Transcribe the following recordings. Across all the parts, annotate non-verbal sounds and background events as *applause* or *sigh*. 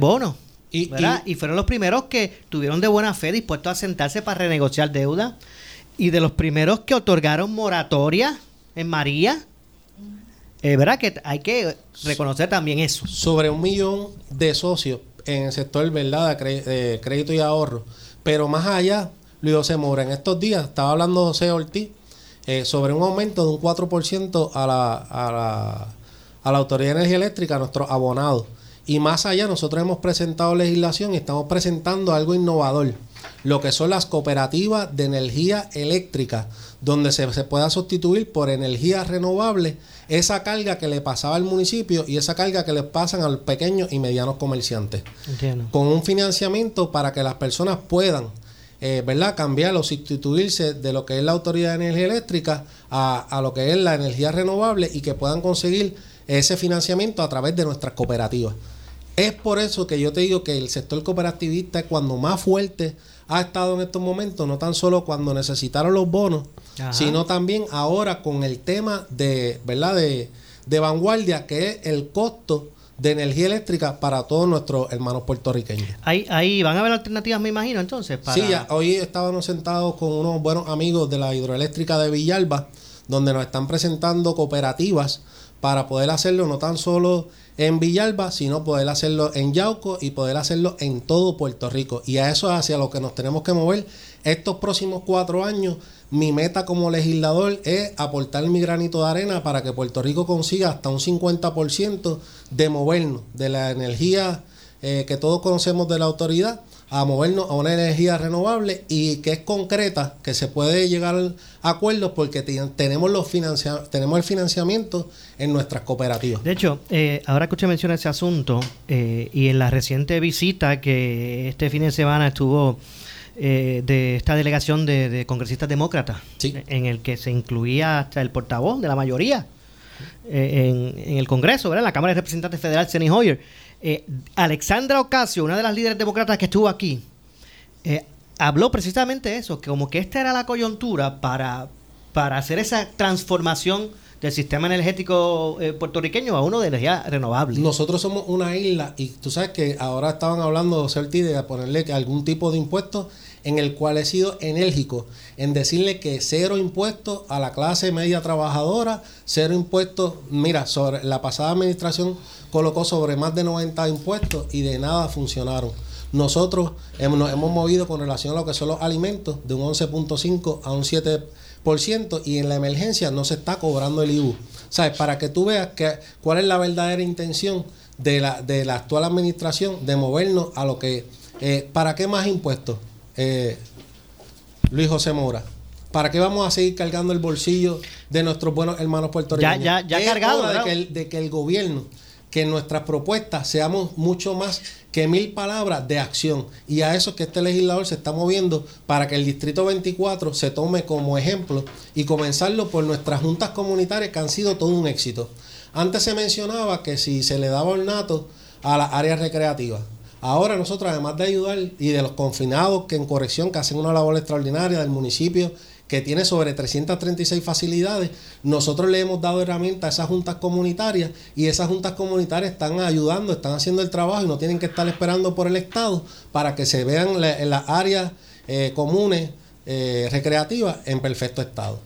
bonos. Y, y, fueron los primeros que tuvieron de buena fe dispuestos a sentarse para renegociar deuda y de los primeros que otorgaron moratoria en María. Es verdad que hay que reconocer también eso. Sobre un millón de socios en el sector ¿verdad? de crédito y ahorro. Pero más allá, Luis José Mora, en estos días estaba hablando José Ortiz eh, sobre un aumento de un 4% a la, a, la, a la Autoridad de Energía Eléctrica, a nuestros abonados. Y más allá, nosotros hemos presentado legislación y estamos presentando algo innovador, lo que son las cooperativas de energía eléctrica, donde se, pueda sustituir por energía renovable esa carga que le pasaba al municipio y esa carga que le pasan a los pequeños y medianos comerciantes. Con un financiamiento para que las personas puedan eh, ¿verdad? cambiar o sustituirse de lo que es la Autoridad de Energía Eléctrica a, a, lo que es la energía renovable y que puedan conseguir ese financiamiento a través de nuestras cooperativas. Es por eso que yo te digo que el sector cooperativista es cuando más fuerte ha estado en estos momentos, no tan solo cuando necesitaron los bonos, sino también ahora con el tema de, ¿verdad? De, de vanguardia, que es el costo de energía eléctrica para todos nuestros hermanos puertorriqueños. Ahí, ahí van a haber alternativas, me imagino, entonces. Para... Sí, hoy estábamos sentados con unos buenos amigos de la hidroeléctrica de Villalba, donde nos están presentando cooperativas para poder hacerlo no tan solo en Villalba, sino poder hacerlo en Yauco y poder hacerlo en todo Puerto Rico. Y a eso es hacia lo que nos tenemos que mover estos próximos cuatro años. Mi meta como legislador es aportar mi granito de arena para que Puerto Rico consiga hasta un 50% de movernos de la energía eh, que todos conocemos de la autoridad a movernos a una energía renovable y que es concreta, que se puede llegar a acuerdos porque tenemos, los tenemos el financiamiento en nuestras cooperativas. De hecho, eh, ahora que usted menciona ese asunto eh, y en la reciente visita que este fin de semana estuvo eh, de esta delegación de, congresistas demócratas, en el que se incluía hasta el portavoz de la mayoría en, en, el Congreso, ¿verdad? en la Cámara de Representantes Federal, Senny Hoyer eh, Alexandra Ocasio, una de las líderes demócratas que estuvo aquí, eh, habló precisamente eso, que como que esta era la coyuntura para, para hacer esa transformación del sistema energético eh, puertorriqueño a uno de energía renovable. Nosotros somos una isla y tú sabes que ahora estaban hablando, Certi, de ponerle algún tipo de impuesto en el cual he sido enérgico en decirle que cero impuestos a la clase media trabajadora, cero impuestos, mira, sobre la pasada administración colocó sobre más de 90 impuestos y de nada funcionaron. Nosotros nos hemos movido con relación a lo que son los alimentos de un 11.5 a un 7% y en la emergencia no se está cobrando el IBU. ¿Sabes? Para que tú veas que, cuál es la verdadera intención de la, de la actual administración de movernos a lo que... Eh, ¿Para qué más impuestos? Eh, Luis José Mora. ¿Para qué vamos a seguir cargando el bolsillo de nuestros buenos hermanos puertorriqueños? Ya, ya, ya cargado. de que, el, de que el gobierno que nuestras propuestas seamos mucho más que mil palabras de acción. Y a eso es que este legislador se está moviendo para que el Distrito 24 se tome como ejemplo y comenzarlo por nuestras juntas comunitarias que han sido todo un éxito. Antes se mencionaba que si se le daba ornato a las áreas recreativas. Ahora nosotros, además de ayudar y de los confinados que en corrección, que hacen una labor extraordinaria del municipio que tiene sobre 336 facilidades, nosotros le hemos dado herramientas a esas juntas comunitarias y esas juntas comunitarias están ayudando, están haciendo el trabajo y no tienen que estar esperando por el Estado para que se vean las áreas eh, comunes eh, recreativas en perfecto estado.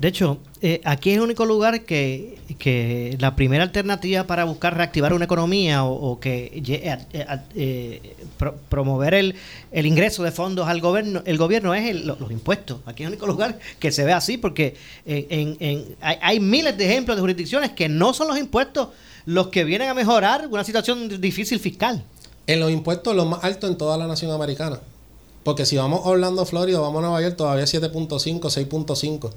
De hecho, eh, aquí es el único lugar que, que, la primera alternativa para buscar reactivar una economía o, que eh, eh, promover el, el, ingreso de fondos al gobierno, el gobierno es los impuestos. Aquí es el único lugar que se ve así porque en, en, hay, hay, miles de ejemplos de jurisdicciones que no son los impuestos los que vienen a mejorar una situación difícil fiscal. En los impuestos los más altos en toda la nación americana. Porque si vamos a Orlando, Florida, vamos a Nueva York, todavía 7.5, 6.5.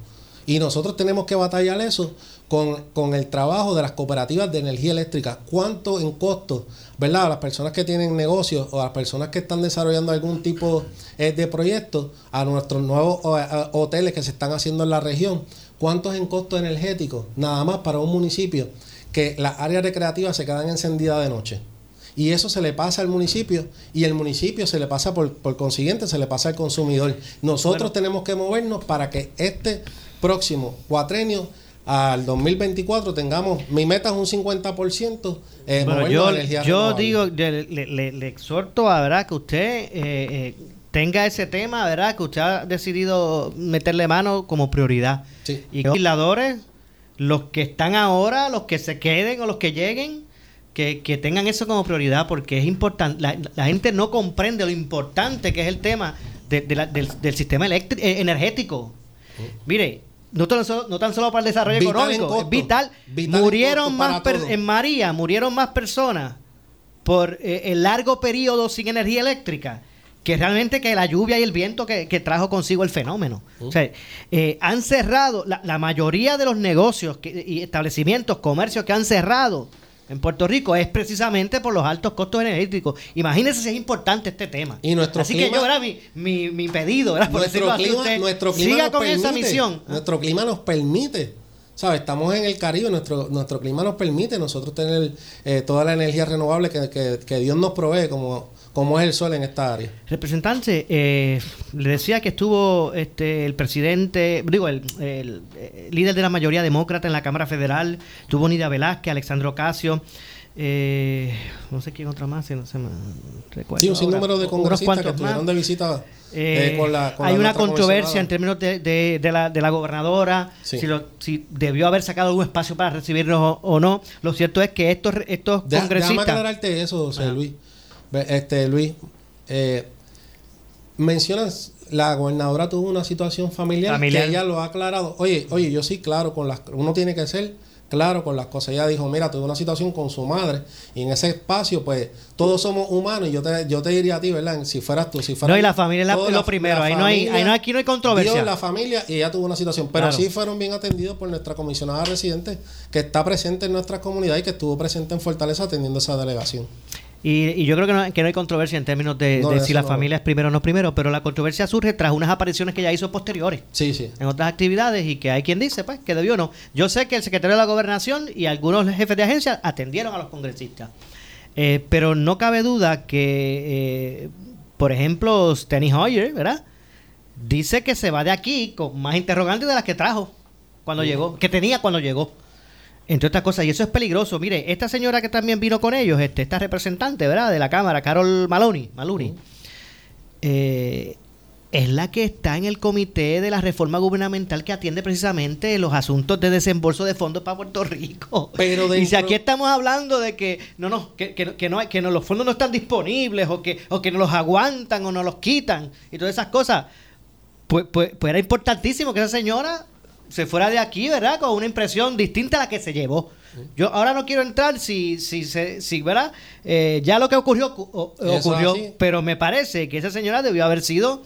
Y nosotros tenemos que batallar eso con, el trabajo de las cooperativas de energía eléctrica. ¿Cuánto en costo, verdad? A las personas que tienen negocios o a las personas que están desarrollando algún tipo eh, de proyecto, a nuestros nuevos hoteles que se están haciendo en la región, ¿cuánto es en costo energético? Nada más para un municipio que las áreas recreativas se quedan encendidas de noche. Y eso se le pasa al municipio y el municipio se le pasa por, por consiguiente, se le pasa al consumidor. Nosotros tenemos que movernos para que este próximo cuatrenio al 2024 tengamos, mi meta es un 50%. Eh, yo yo digo, le, le, exhorto a verdad que usted eh, eh, tenga ese tema, verdad que usted ha decidido meterle mano como prioridad. Y los legisladores, los que están ahora, los que se queden o los que lleguen, que, tengan eso como prioridad porque es importante. La, gente no comprende lo importante que es el tema del, sistema eh, energético. Mire, no tan, solo, no tan solo para el desarrollo económico, es vital. murieron más en María, murieron más personas por eh, el largo periodo sin energía eléctrica que realmente que la lluvia y el viento que, trajo consigo el fenómeno. O sea, eh, han cerrado, la, mayoría de los negocios y establecimientos, comercios que han cerrado en Puerto Rico es precisamente por los altos costos energéticos. Imagínense si es importante este tema. Y nuestro así que yo, era mi, mi, mi pedido, Por nuestro clima, nuestro clima siga con esa misión. Nuestro clima nos permite. ¿Sabes? Estamos en el Caribe, nuestro, nuestro clima nos permite nosotros tener eh, toda la energía renovable que, que, que Dios nos provee como ¿Cómo es el sol en esta área? Representante, eh, le decía que estuvo este, el presidente, digo, el, líder de la mayoría demócrata en la Cámara Federal, tuvo Nidia Velázquez, Alexandro Casio, eh, no sé quién otra más, no se me recuerda. Sí, un sinnúmero de congresistas que estuvieron de visita eh, con la, hay una controversia en términos de, de, la, de la gobernadora, si, si debió haber sacado algún espacio para recibirnos o, no. Lo cierto es que estos, estos congresistas... Déjame aclararte eso, José Luis. Este, Luis, eh, mencionas, la gobernadora tuvo una situación familiar, que ella lo ha aclarado. Oye, oye, yo sí, claro, con las, uno tiene que ser claro con las cosas. Ella dijo, mira, tuve una situación con su madre y en ese espacio, pues, todos somos humanos y yo te, yo te diría a ti, ¿verdad? Si fueras tú, si fueras No, y la familia es lo primero, ahí, no hay, ahí no, aquí no hay controversia. Dios, la familia y ella tuvo una situación, pero sí fueron bien atendidos por nuestra comisionada residente que está presente en nuestra comunidad y que estuvo presente en Fortaleza atendiendo esa delegación. Y, yo creo que no, que no, hay controversia en términos de, si la familia es primero o no primero, pero la controversia surge tras unas apariciones que ya hizo posteriores sí, sí. en otras actividades y que hay quien dice pues que debió o no. Yo sé que el secretario de la gobernación y algunos jefes de agencia atendieron a los congresistas, eh, pero no cabe duda que, eh, por ejemplo, Steny Hoyer, ¿verdad? Dice que se va de aquí con más interrogantes de las que trajo cuando llegó, que tenía cuando llegó. Entre otras cosas, y eso es peligroso. Mire, esta señora que también vino con ellos, este, esta representante, ¿verdad? De la Cámara, Carol Maloney, Maloney eh, es la que está en el comité de la reforma gubernamental que atiende precisamente los asuntos de desembolso de fondos para Puerto Rico. Pero *laughs* Y si aquí estamos hablando de que no, no, que, que, no, que no, los fondos no están disponibles o que, o que no los aguantan o no los quitan y todas esas cosas, pues, pues, pues era importantísimo que esa señora se fuera de aquí, ¿verdad? Con una impresión distinta a la que se llevó. Yo ahora no quiero entrar si, si, si ¿verdad? Eh, ya lo que ocurrió ocurrió, pero me parece que esa señora debió haber sido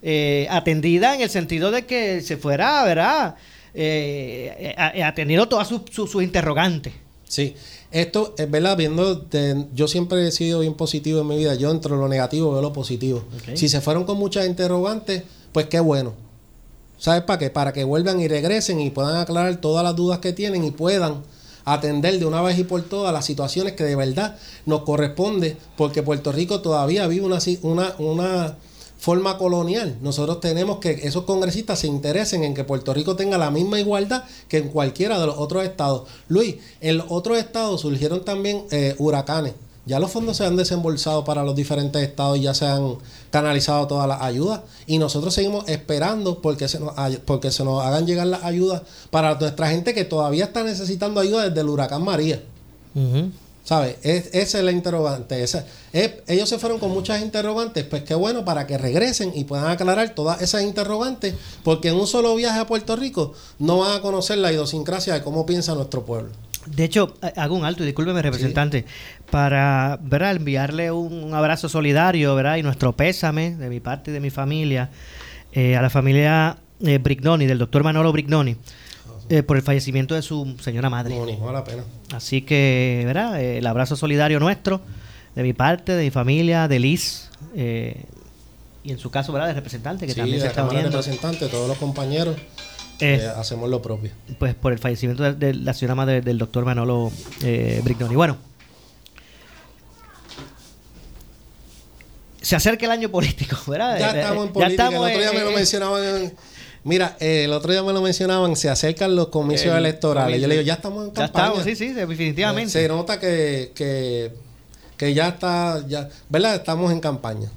eh, atendida en el sentido de que se fuera, ¿verdad? Eh, atendiendo todas sus su, interrogantes. Sí, esto es verdad, viendo, yo siempre he sido bien positivo en mi vida, yo entre lo negativo veo lo positivo. Si se fueron con muchas interrogantes, pues qué bueno ¿Sabes para qué? Para que vuelvan y regresen y puedan aclarar todas las dudas que tienen y puedan atender de una vez y por todas las situaciones que de verdad nos corresponde, porque Puerto Rico todavía vive una, una, una forma colonial. Nosotros tenemos que esos congresistas se interesen en que Puerto Rico tenga la misma igualdad que en cualquiera de los otros estados. Luis, en los otros estados surgieron también eh, huracanes. Ya los fondos se han desembolsado para los diferentes estados y ya se han canalizado todas las ayudas. Y nosotros seguimos esperando porque se nos, porque se nos hagan llegar las ayudas para nuestra gente que todavía está necesitando ayuda desde el huracán María. ¿Sabes? Es, esa es la interrogante. ellos se fueron con muchas interrogantes. Pues qué bueno para que regresen y puedan aclarar todas esas interrogantes. Porque en un solo viaje a Puerto Rico no van a conocer la idiosincrasia de cómo piensa nuestro pueblo. De hecho, hago un alto, y discúlpeme, representante, para ¿verdad? enviarle un, abrazo solidario ¿verdad? y nuestro pésame de mi parte y de mi familia eh, a la familia eh, Brignoni, del doctor Manolo Brignoni, eh, por el fallecimiento de su señora madre. No, la pena. Así que, ¿verdad? Eh, el abrazo solidario nuestro, de mi parte, de mi familia, de Liz. y en su caso, ¿verdad? De representante, que también se está uniendo. representante, todos los compañeros. Eh, eh, hacemos lo propio. Pues por el fallecimiento de, la señora madre del doctor Manolo eh, Brignoni. Bueno, se acerca el año político, ¿verdad? Ya estamos en política. el otro día me lo mencionaban Mira, el otro día me lo mencionaban, se acercan los comicios electorales. Yo le digo, ya estamos en campaña. Ya estamos, sí, sí, definitivamente. Se nota que, que, que ya está, ya, ¿verdad? Estamos en campaña.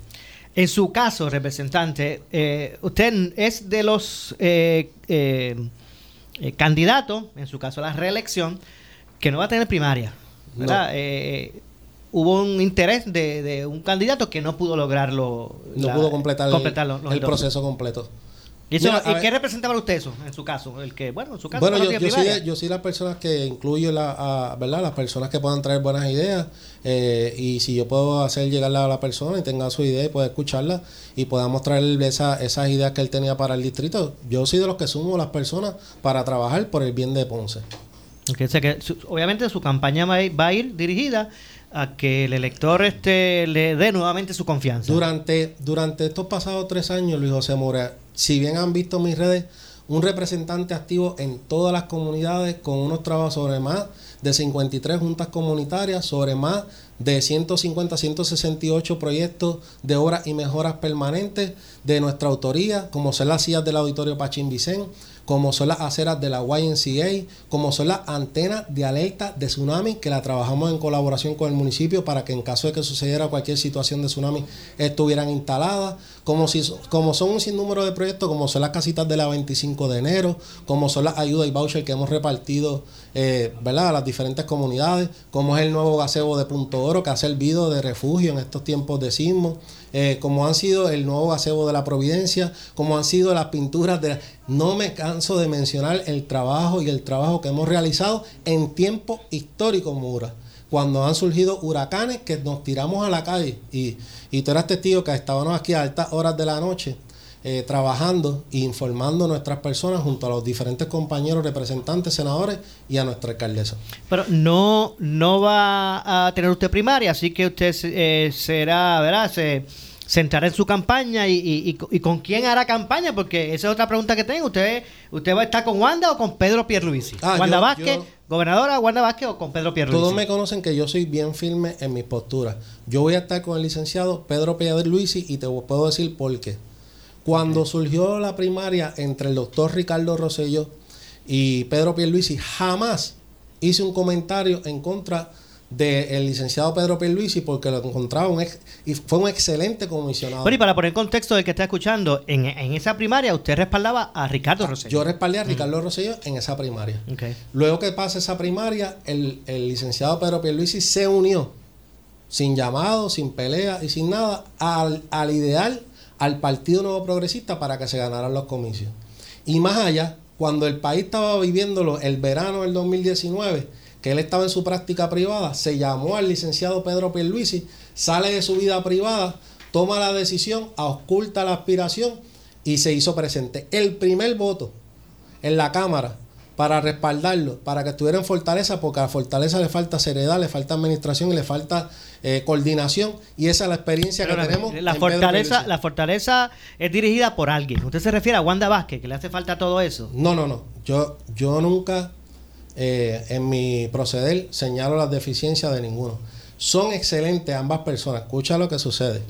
En su caso, representante, eh, usted es de los eh, eh, candidatos, en su caso la reelección, que no va a tener primaria. ¿verdad? hubo un interés de, un candidato que no pudo lograrlo. No pudo completar, el, proceso completo. ¿Y, qué representaba usted eso en su caso? El que, bueno, en su caso. Bueno, yo, yo, soy, yo soy las personas que incluyo la, ¿verdad? las personas que puedan traer buenas ideas. Eh, y si yo puedo hacer llegarla a la persona y tenga su idea y pueda escucharla y podamos traer esa, esas ideas que él tenía para el distrito, yo soy de los que sumo las personas para trabajar por el bien de Ponce. Okay, que obviamente su campaña va a ir dirigida a que el elector este le dé nuevamente su confianza. Durante, durante estos pasados tres años, Luis José Mora, si bien han visto mis redes, un representante activo en todas las comunidades con unos trabajos sobre más de 53 juntas comunitarias, sobre más de 150, 168 proyectos de obras y mejoras permanentes de nuestra autoría, como son las sillas del Auditorio Pachín Vicén, como son las aceras de la YNCA, como son las antenas de alerta de tsunami que la trabajamos en colaboración con el municipio para que en caso de que sucediera cualquier situación de tsunami estuvieran instaladas, como, como son un sinnúmero de proyectos, como son las casitas de la 25 de enero, como son las ayudas y vouchers que hemos repartido eh, ¿verdad? a las diferentes comunidades, como es el nuevo gazebo de Punto Oro que ha servido de refugio en estos tiempos de sismo, eh, como han sido el nuevo gazebo de la Providencia, como han sido las pinturas de... No me canso de mencionar el trabajo y el trabajo que hemos realizado en tiempo histórico, Mura cuando han surgido huracanes que nos tiramos a la calle y, y tú eras testigo que estábamos aquí a altas horas de la noche eh, trabajando e informando a nuestras personas junto a los diferentes compañeros representantes, senadores y a nuestra alcaldesa. Pero no, no va a tener usted primaria, así que usted eh, será, ¿verdad? Se centrará en su campaña y, y, con quién hará campaña, porque esa es otra pregunta que tengo. ¿Usted usted va a estar con Wanda o con Pedro Pierluisi? Ah, ¿Wanda Vázquez, gobernadora Wanda Vázquez o con Pedro Pierluisi? Todos me conocen que yo soy bien firme en mis posturas. Yo voy a estar con el licenciado Pedro Pierluisi y te puedo decir por qué. Cuando surgió la primaria entre el doctor Ricardo Rosello y Pedro Pierluisi, jamás hice un comentario en contra del licenciado Pedro Pierluisi porque lo encontraba un y fue un excelente comisionado. Bueno, y para poner contexto del que está escuchando, en, esa primaria usted respaldaba a Ricardo Rosello. Yo respaldé a Ricardo Rosello en esa primaria. Luego que pasa esa primaria, el, el licenciado Pedro Pierluisi se unió sin llamado, sin pelea y sin nada al, al ideal al Partido Nuevo Progresista para que se ganaran los comicios. Y más allá, cuando el país estaba viviéndolo el verano del 2019, que él estaba en su práctica privada, se llamó al licenciado Pedro Pierluisi, sale de su vida privada, toma la decisión, oculta la aspiración y se hizo presente. El primer voto en la Cámara para respaldarlo, para que estuviera en Fortaleza, porque a Fortaleza le falta seriedad, le falta administración y le falta eh, coordinación. Y esa es la experiencia que tenemos. La fortaleza, la fortaleza es dirigida por alguien. ¿Usted se refiere a Wanda Vázquez, que le hace falta todo eso? No, no, no. Yo, yo nunca eh, en mi proceder señalo las deficiencias de ninguno. Son excelentes ambas personas. Escucha lo que sucede.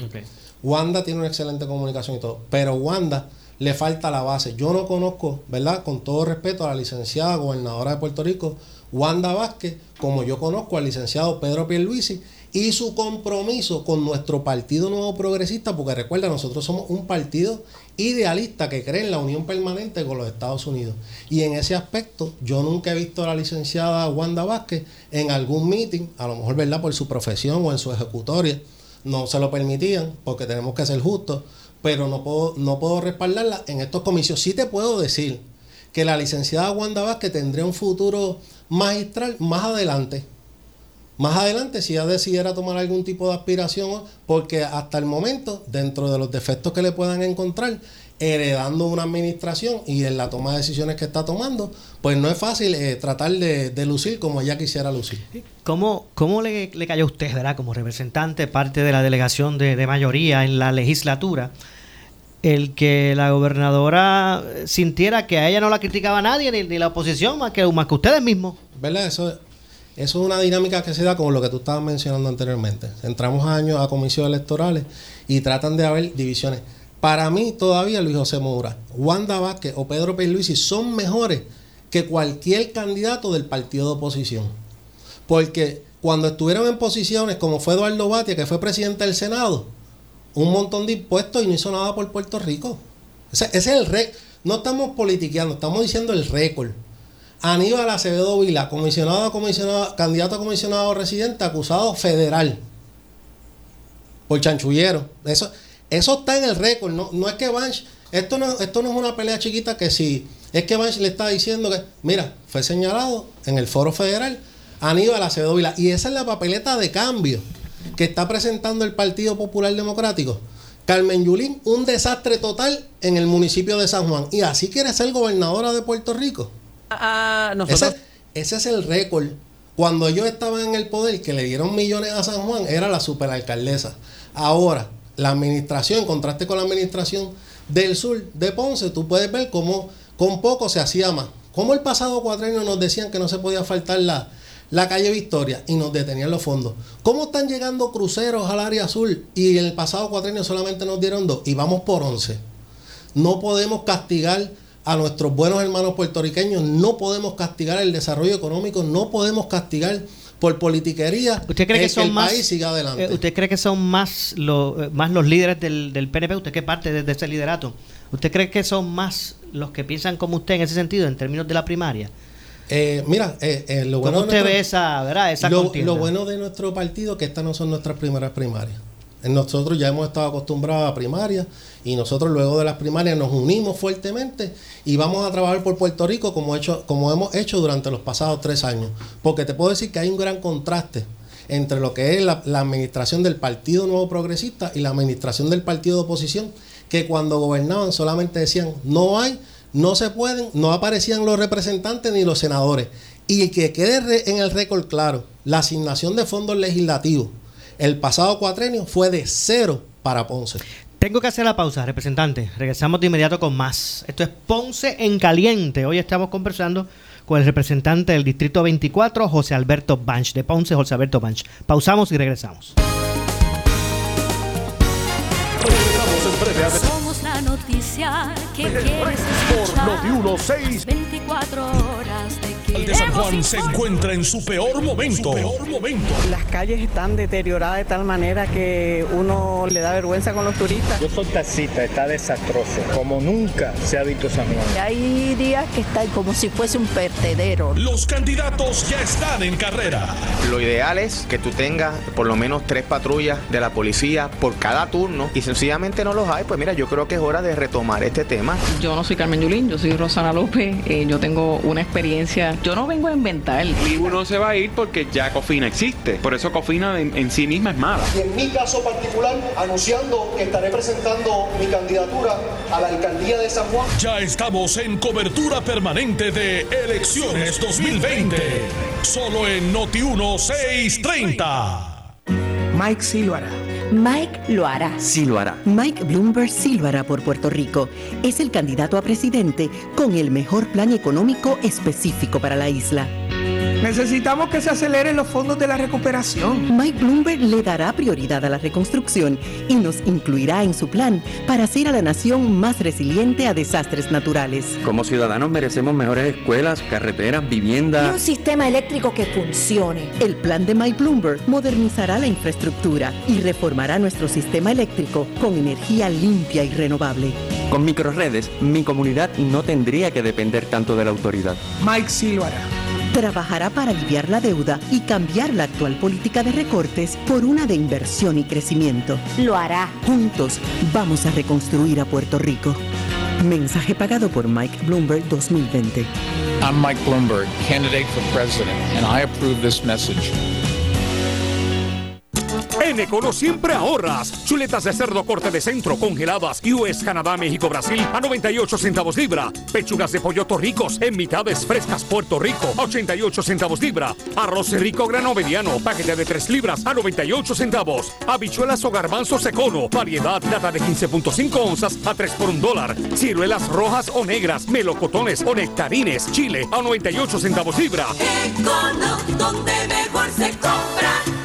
Wanda tiene una excelente comunicación y todo, pero Wanda le falta la base. Yo no conozco, ¿verdad? Con todo respeto a la licenciada gobernadora de Puerto Rico, Wanda Vázquez, como yo conozco al licenciado Pedro Pierluisi y su compromiso con nuestro Partido Nuevo Progresista, porque recuerda, nosotros somos un partido idealista que cree en la unión permanente con los Estados Unidos. Y en ese aspecto, yo nunca he visto a la licenciada Wanda Vázquez en algún meeting, a lo mejor, ¿verdad? Por su profesión o en su ejecutoria, no se lo permitían, porque tenemos que ser justos pero no puedo, no puedo respaldarla en estos comicios. Sí te puedo decir que la licenciada Wanda Vázquez tendría un futuro magistral más adelante. Más adelante, si ella decidiera tomar algún tipo de aspiración, porque hasta el momento, dentro de los defectos que le puedan encontrar, heredando una administración y en la toma de decisiones que está tomando, pues no es fácil eh, tratar de, lucir como ella quisiera lucir. ¿Cómo, cómo le, cayó a usted, ¿verdad? como representante, parte de la delegación de, de mayoría en la legislatura? El que la gobernadora sintiera que a ella no la criticaba nadie, ni, la oposición, más que, más que ustedes mismos. ¿Verdad? Eso, es una dinámica que se da con lo que tú estabas mencionando anteriormente. Entramos años a comisiones electorales y tratan de haber divisiones. Para mí todavía Luis José Moura, Wanda Vázquez o Pedro Pierluisi son mejores que cualquier candidato del partido de oposición. Porque cuando estuvieron en posiciones como fue Eduardo Batia, que fue presidente del Senado, un montón de impuestos y no hizo nada por Puerto Rico. Ese, es el récord. No estamos politiqueando, estamos diciendo el récord. Aníbal Acevedo Vila, comisionado, comisionado, candidato a comisionado residente, acusado federal por chanchullero. Eso, eso está en el récord. No, no es que Banch, esto no, esto no es una pelea chiquita que si es que Banch le está diciendo que, mira, fue señalado en el foro federal Aníbal Acevedo Vila. Y esa es la papeleta de cambio que está presentando el Partido Popular Democrático. Carmen Yulín, un desastre total en el municipio de San Juan. Y así quiere ser gobernadora de Puerto Rico. Ah, ah, ese, ese, es el récord. Cuando yo estaba en el poder, que le dieron millones a San Juan, era la superalcaldesa. Ahora, la administración, en contraste con la administración del sur de Ponce, tú puedes ver cómo con poco se hacía más. Como el pasado cuatrenio nos decían que no se podía faltar la, la calle Victoria y nos detenían los fondos. ¿Cómo están llegando cruceros al área azul y el pasado cuatrenio solamente nos dieron dos y vamos por once? No podemos castigar a nuestros buenos hermanos puertorriqueños, no podemos castigar el desarrollo económico, no podemos castigar por politiquería ¿Usted cree que, son el más, país siga adelante. Eh, ¿Usted cree que son más, lo, más los líderes del, del PNP? ¿Usted qué parte de, ese liderato? ¿Usted cree que son más los que piensan como usted en ese sentido, en términos de la primaria? Eh, mira, eh, eh, lo bueno usted ve esa, ¿verdad? esa lo, lo, bueno de nuestro partido es que estas no son nuestras primeras primarias. Nosotros ya hemos estado acostumbrados a primarias y nosotros luego de las primarias nos unimos fuertemente y vamos a trabajar por Puerto Rico como, hecho, como hemos hecho durante los pasados tres años. Porque te puedo decir que hay un gran contraste entre lo que es la, la administración del Partido Nuevo Progresista y la administración del Partido de Oposición, que cuando gobernaban solamente decían no hay no se pueden, no aparecían los representantes ni los senadores. Y que quede en el récord claro, la asignación de fondos legislativos el pasado cuatrenio fue de cero para Ponce. Tengo que hacer la pausa, representante. Regresamos de inmediato con más. Esto es Ponce en Caliente. Hoy estamos conversando con el representante del Distrito 24, José Alberto Banch, de Ponce, José Alberto Banch. Pausamos y regresamos. Noticia que quieres escuchar. Por 24 horas de de San Juan se encuentra en su peor momento. Las calles están deterioradas de tal manera que uno le da vergüenza con los turistas. Yo soy taxista, está desastroso, como nunca se ha visto San Juan. Hay días que está como si fuese un vertedero. Los candidatos ya están en carrera. Lo ideal es que tú tengas por lo menos tres patrullas de la policía por cada turno y sencillamente no los hay. Pues mira, yo creo que es hora de retomar este tema. Yo no soy Carmen Yulín, yo soy Rosana López. Eh, yo tengo una experiencia yo no vengo a inventar. Y uno se va a ir porque ya Cofina existe. Por eso Cofina en, sí misma es mala. Y en mi caso particular, anunciando que estaré presentando mi candidatura a la alcaldía de San Juan. Ya estamos en cobertura permanente de Elecciones 2020. Solo en Noti 1630. Mike Silvara Mike lo hará. Sí lo hará. Mike Bloomberg sí lo hará por Puerto Rico. Es el candidato a presidente con el mejor plan económico específico para la isla. Necesitamos que se aceleren los fondos de la recuperación. Mike Bloomberg le dará prioridad a la reconstrucción y nos incluirá en su plan para hacer a la nación más resiliente a desastres naturales. Como ciudadanos merecemos mejores escuelas, carreteras, viviendas. Y un sistema eléctrico que funcione. El plan de Mike Bloomberg modernizará la infraestructura y reformará nuestro sistema eléctrico con energía limpia y renovable. Con microredes, mi comunidad no tendría que depender tanto de la autoridad. Mike sí trabajará para aliviar la deuda y cambiar la actual política de recortes por una de inversión y crecimiento. Lo hará. Juntos vamos a reconstruir a Puerto Rico. Mensaje pagado por Mike Bloomberg 2020. I'm Mike Bloomberg, candidate for president, and I approve this message. En Econo siempre ahorras. Chuletas de cerdo corte de centro congeladas US, Canadá, México, Brasil a 98 centavos libra. Pechugas de pollo torricos en mitades frescas Puerto Rico a 88 centavos libra. Arroz rico grano mediano, paquete de 3 libras a 98 centavos. Habichuelas o garbanzos Econo, variedad data de 15.5 onzas a 3 por un dólar. Ciruelas rojas o negras, melocotones o nectarines, chile a 98 centavos libra. Econo, donde mejor se compra.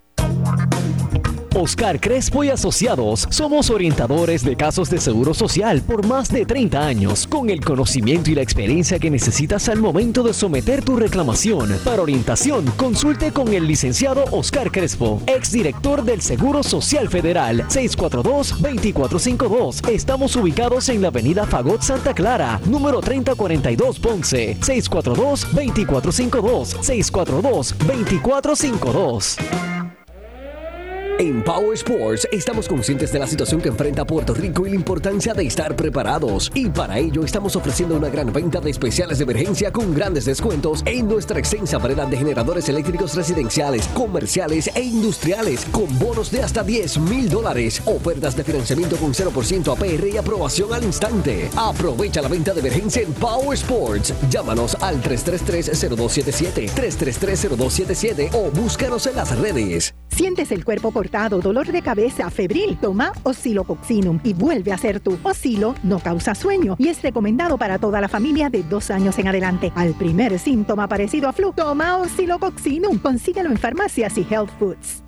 Oscar Crespo y Asociados somos orientadores de casos de seguro social por más de 30 años, con el conocimiento y la experiencia que necesitas al momento de someter tu reclamación. Para orientación, consulte con el licenciado Oscar Crespo, exdirector del Seguro Social Federal, 642-2452. Estamos ubicados en la avenida Fagot Santa Clara, número 3042 Ponce, 642-2452, 642-2452. En Power Sports estamos conscientes de la situación que enfrenta Puerto Rico y la importancia de estar preparados. Y para ello estamos ofreciendo una gran venta de especiales de emergencia con grandes descuentos en nuestra extensa variedad de generadores eléctricos residenciales, comerciales e industriales con bonos de hasta 10 mil dólares. Ofertas de financiamiento con 0% APR y aprobación al instante. Aprovecha la venta de emergencia en Power Sports. Llámanos al 333-0277, 333-0277 o búscanos en las redes. ¿Sientes el cuerpo cortado, dolor de cabeza, febril? Toma Oscilococcinum y vuelve a ser tú. Oscilo no causa sueño y es recomendado para toda la familia de dos años en adelante. Al primer síntoma parecido a flu, toma Oscilococcinum. Consíguelo en farmacias y health foods.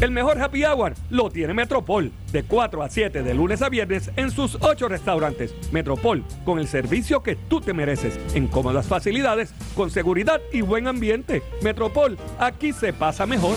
El mejor happy hour lo tiene Metropol, de 4 a 7 de lunes a viernes en sus 8 restaurantes. Metropol, con el servicio que tú te mereces, en cómodas facilidades, con seguridad y buen ambiente. Metropol, aquí se pasa mejor.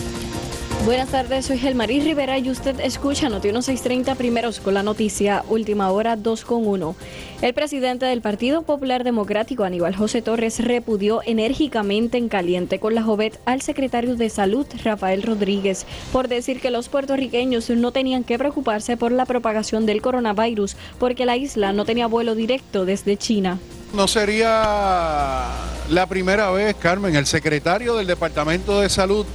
Buenas tardes, soy Gelmarí Rivera y usted escucha Noti 1630 primeros con la noticia Última Hora 2 con 1. El presidente del Partido Popular Democrático, Aníbal José Torres, repudió enérgicamente en caliente con la Jovet al secretario de Salud, Rafael Rodríguez, por decir que los puertorriqueños no tenían que preocuparse por la propagación del coronavirus porque la isla no tenía vuelo directo desde China. No sería la primera vez, Carmen, el secretario del Departamento de Salud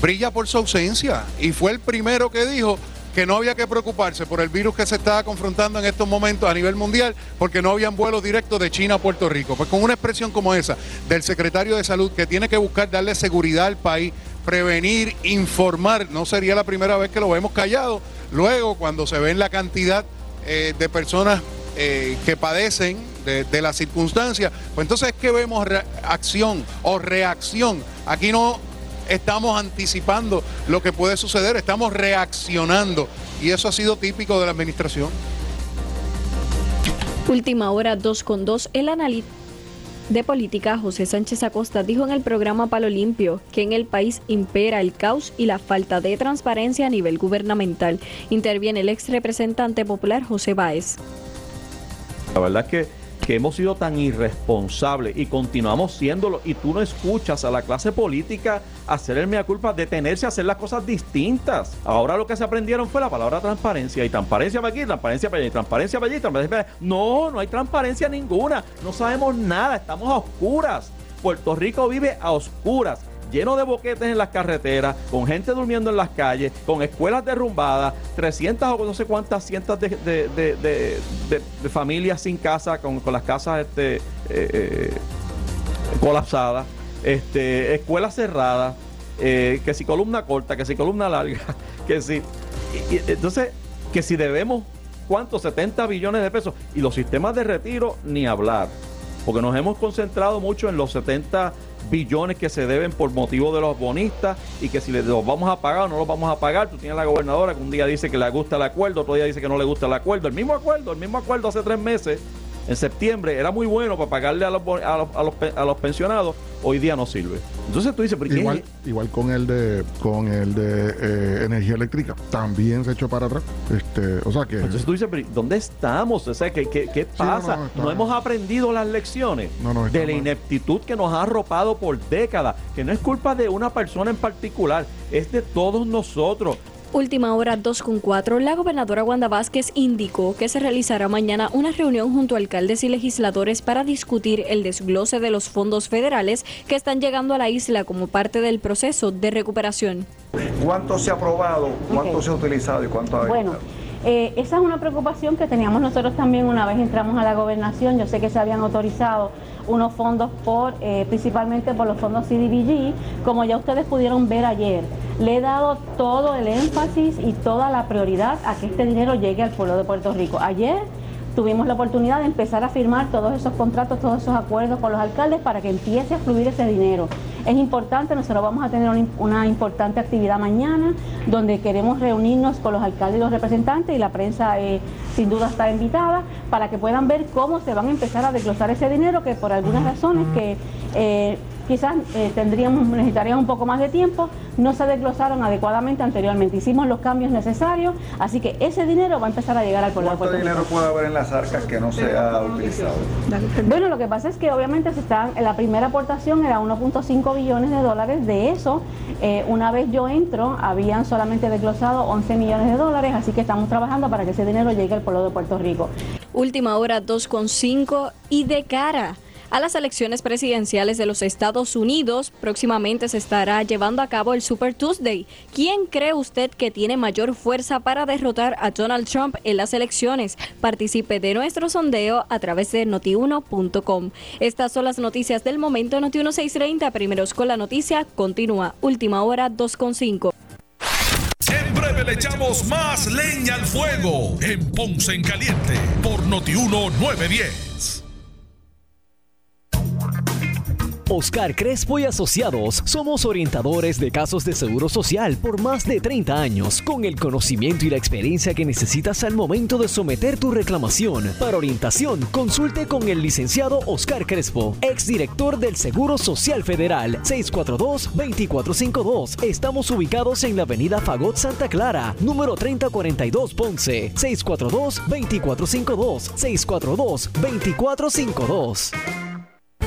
brilla por su ausencia y fue el primero que dijo que no había que preocuparse por el virus que se estaba confrontando en estos momentos a nivel mundial porque no habían vuelos directos de China a Puerto Rico. Pues con una expresión como esa del secretario de Salud que tiene que buscar darle seguridad al país, prevenir, informar, no sería la primera vez que lo vemos callado. Luego, cuando se ven la cantidad eh, de personas eh, que padecen de, de las circunstancias, pues entonces es que vemos acción o reacción. Aquí no estamos anticipando lo que puede suceder, estamos reaccionando y eso ha sido típico de la administración. Última hora 2 con 2, el analista de política José Sánchez Acosta dijo en el programa Palo Limpio que en el país impera el caos y la falta de transparencia a nivel gubernamental. Interviene el ex representante popular José Báez. La verdad es que que hemos sido tan irresponsables y continuamos siéndolo y tú no escuchas a la clase política hacer el mea culpa, detenerse a hacer las cosas distintas. Ahora lo que se aprendieron fue la palabra transparencia y transparencia para aquí, transparencia para allá, transparencia para allí, transparencia para allá. No, no hay transparencia ninguna. No sabemos nada, estamos a oscuras. Puerto Rico vive a oscuras lleno de boquetes en las carreteras, con gente durmiendo en las calles, con escuelas derrumbadas, 300 o no sé cuántas cientos de, familias sin casa, con, las casas este, eh, eh, colapsadas, este, escuelas cerradas, eh, que si columna corta, que si columna larga, *laughs* que si... entonces, que si debemos cuántos, 70 billones de pesos. Y los sistemas de retiro, ni hablar. Porque nos hemos concentrado mucho en los 70 billones que se deben por motivo de los bonistas y que si les los vamos a pagar o no los vamos a pagar. Tú tienes la gobernadora que un día dice que le gusta el acuerdo, otro día dice que no le gusta el acuerdo. El mismo acuerdo, el mismo acuerdo hace tres meses en septiembre era muy bueno para pagarle a los, a los, a los, a los pensionados, hoy día no sirve. Entonces tú dices, ¿pero qué igual, igual con el de con el de eh, energía eléctrica, también se echó para atrás. Este, o sea que Entonces tú dices, ¿pero ¿dónde estamos? O sea, ¿qué, qué, qué pasa? no, hemos aprendido las lecciones No, de la ineptitud que nos ha arropado por décadas, que no es culpa de una persona en particular, es de todos nosotros. Última hora 2 con 4. La gobernadora Wanda Vázquez indicó que se realizará mañana una reunión junto a alcaldes y legisladores para discutir el desglose de los fondos federales que están llegando a la isla como parte del proceso de recuperación. ¿Cuánto se ha aprobado, cuánto se ha utilizado y cuánto ha Bueno, eh, esa es una preocupación que teníamos nosotros también una vez entramos a la gobernación. Yo sé que se habían autorizado unos fondos por, eh, principalmente por los fondos CDBG, como ya ustedes pudieron ver ayer. Le he dado todo el énfasis y toda la prioridad a que este dinero llegue al pueblo de Puerto Rico. Ayer tuvimos la oportunidad de empezar a firmar todos esos contratos, todos esos acuerdos con los alcaldes para que empiece a fluir ese dinero. Es importante, nosotros vamos a tener una, importante actividad mañana donde queremos reunirnos con los alcaldes y los representantes y la prensa eh, sin duda está invitada para que puedan ver cómo se van a empezar a desglosar ese dinero que por algunas razones que eh, quizás eh, tendríamos, necesitaríamos un poco más de tiempo, no se desglosaron adecuadamente anteriormente. Hicimos los cambios necesarios, así que ese dinero va a empezar a llegar al pueblo de ¿Cuánto Puerto Rico. dinero puede haber en las arcas que no se ha utilizado? Bueno, lo que pasa es que obviamente se están, la primera aportación era 1.5 billones de dólares. De eso, eh, una vez yo entro, habían solamente desglosado 11 millones de dólares, así que estamos trabajando para que ese dinero llegue al pueblo de Puerto Rico. Última hora 2 con 5 y de cara a las elecciones presidenciales de los Estados Unidos, próximamente se estará llevando a cabo el Super Tuesday. ¿Quién cree usted que tiene mayor fuerza para derrotar a Donald Trump en las elecciones? Participe de nuestro sondeo a través de notiuno.com. Estas son las noticias del momento. Noti1 630, primeros con la noticia, continúa. Última hora 2 con 5. En breve le echamos más leña al fuego en Ponce en Caliente por Notiuno 910. Oscar Crespo y Asociados somos orientadores de casos de seguro social por más de 30 años, con el conocimiento y la experiencia que necesitas al momento de someter tu reclamación. Para orientación, consulte con el licenciado Oscar Crespo, exdirector del Seguro Social Federal, 642-2452. Estamos ubicados en la avenida Fagot Santa Clara, número 3042 Ponce, 642-2452, 642-2452.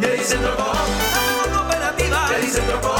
¿Qué dice el Trocó? Cooperativa. ¿Qué dice el Trocó?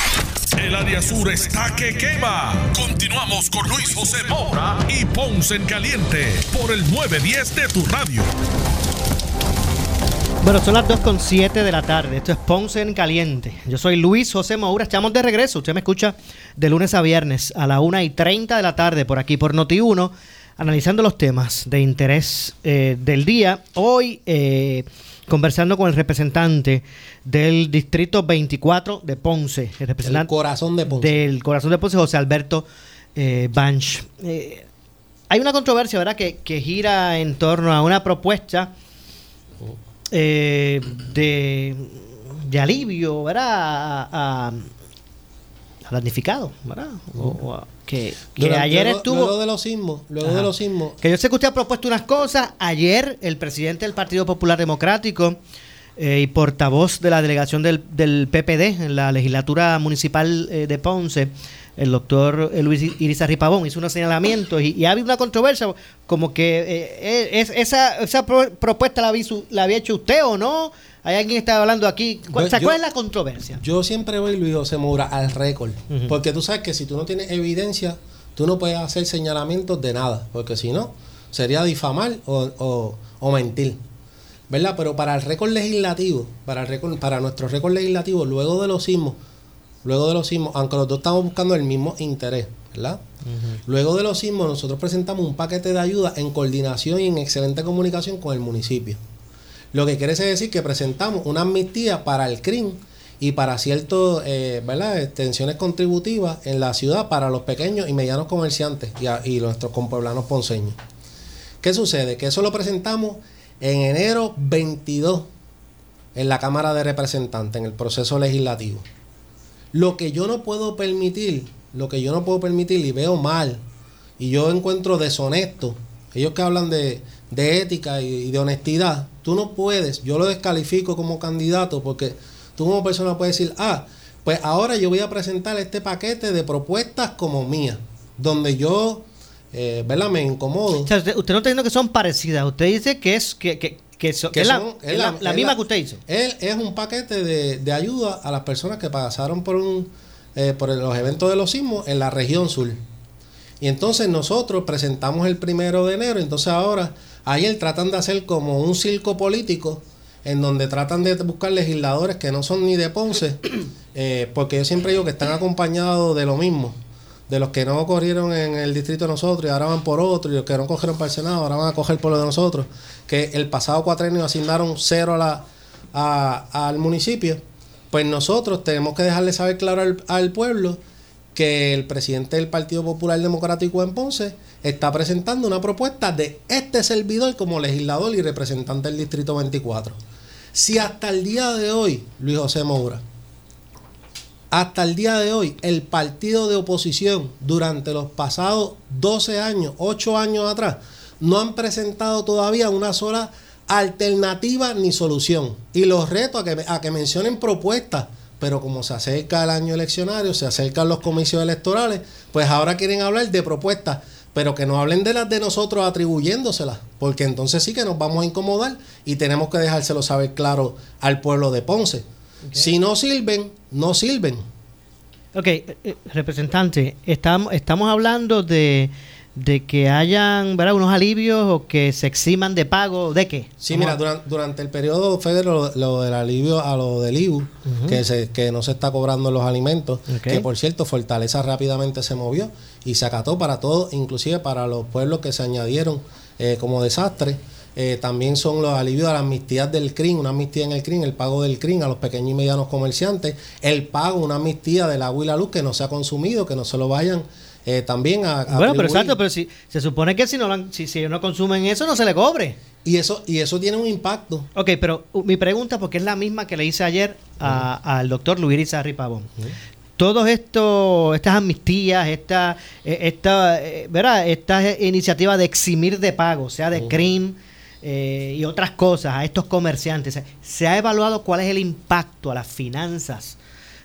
El área sur está que quema. Continuamos con Luis José Moura y Ponce en Caliente por el 910 de tu radio. Bueno, son las 2.7 de la tarde. Esto es Ponce en Caliente. Yo soy Luis José Moura. Estamos de regreso. Usted me escucha de lunes a viernes a la 1 y 30 de la tarde por aquí por Noti1, analizando los temas de interés eh, del día. Hoy, eh, conversando con el representante del Distrito 24 de Ponce. El representante corazón de Ponce. Del corazón de Ponce, José Alberto eh, Banch. Eh, hay una controversia, ¿verdad?, que, que gira en torno a una propuesta eh, de, de alivio, ¿verdad?, a, a, a damnificados, ¿verdad? O- o a- que, que Durante- ayer luego- estuvo... Luego de los sismos, luego Ajá. de los sismos, Que yo sé que usted ha propuesto unas cosas. Ayer el presidente del Partido Popular Democrático eh, y portavoz de la delegación del, del PPD en la legislatura municipal eh, de Ponce, el doctor eh, Luis Irizarry Pavón, hizo unos señalamientos y, y ha habido una controversia como que es, esa, esa pro- propuesta la, su- la había hecho usted o no. Hay alguien que está hablando aquí. ¿Cuál, Yo- o sea, yo- ¿cuál es la controversia? yo siempre voy, Luis José Moura, al récord. Porque tú sabes que si tú no tienes evidencia, tú no puedes hacer señalamientos de nada. Porque si no, sería difamar o, o- o mentir. ¿Verdad? Pero para el récord legislativo, para, el récord, para nuestro récord legislativo, luego de los sismos, luego de los sismos, aunque los dos estamos buscando el mismo interés, ¿verdad? Luego de los sismos, nosotros presentamos un paquete de ayuda en coordinación y en excelente comunicación con el municipio. Lo que quiere decir que presentamos una amnistía para el CRIM y para ciertas eh, extensiones contributivas en la ciudad para los pequeños y medianos comerciantes y, a- y nuestros compueblanos ponceños. ¿Qué sucede? Que eso lo presentamos en enero 22 en la Cámara de Representantes, en el proceso legislativo. Lo que yo no puedo permitir, lo que yo no puedo permitir y veo mal, y yo encuentro deshonesto, ellos que hablan de, de ética y de honestidad, tú no puedes, yo lo descalifico como candidato porque tú como persona puedes decir, ah, pues ahora yo voy a presentar este paquete de propuestas como mías, donde yo, eh, ¿verdad? Me incomodo. O sea, usted, usted no está diciendo que son parecidas. Usted dice que es que, que, que so- que es la, son- es la- misma que usted hizo. Él es un paquete de, de ayuda a las personas que pasaron por un eh, por los eventos de los sismos en la región sur. Y entonces nosotros presentamos el primero de enero, entonces ahora ayer tratan de hacer como un circo político en donde tratan de buscar legisladores que no son ni de Ponce, *coughs* eh, porque yo siempre digo que están acompañados de lo mismo, de los que no corrieron en el distrito de nosotros y ahora van por otro, y los que no cogieron para el Senado ahora van a coger por lo de nosotros, que el pasado cuatrenio asignaron cero a la, a- al municipio, pues nosotros tenemos que dejarle saber claro al, al pueblo que el presidente del Partido Popular Democrático en Ponce está presentando una propuesta de este servidor como legislador y representante del Distrito 24. Si hasta el día de hoy, Luis José Moura, hasta el día de hoy, el partido de oposición durante los pasados 12 años, 8 años atrás, no han presentado todavía una sola alternativa ni solución. Y los reto a que, a que mencionen propuestas, pero como se acerca el año eleccionario, se acercan los comicios electorales, pues ahora quieren hablar de propuestas, pero que no hablen de las de nosotros atribuyéndoselas, porque entonces sí que nos vamos a incomodar y tenemos que dejárselo saber claro al pueblo de Ponce. Si no sirven, no sirven. Ok, eh, eh, representante, estamos, estamos hablando de, de que hayan ¿verdad? unos alivios o que se eximan de pago. ¿De qué? Sí, mira, durante, durante el periodo federal, lo, lo del alivio a lo del IBU, que, se, que no se está cobrando los alimentos, que por cierto, Fortaleza rápidamente se movió y se acató para todos, inclusive para los pueblos que se añadieron eh, como desastre. Eh, también son los alivios a las amnistías del CRIM, una amnistía en el CRIM, el pago del CRIM a los pequeños y medianos comerciantes, el pago, una amnistía del agua y la luz que no se ha consumido, que no se lo vayan eh, también a, a Bueno, pero exacto, pero si, se supone que si no, lo si, si ellos no consumen eso, no se le cobre. Y eso, y eso tiene un impacto. Ok, pero uh, mi pregunta, porque es la misma que le hice ayer a- al doctor Luis Irizarry Pavón. Todos estos, estas amnistías, esta, eh, esta, eh, ¿verdad? Estas iniciativas de eximir de pago, sea de CRIM eh, y otras cosas, a estos comerciantes, ¿se ha evaluado cuál es el impacto a las finanzas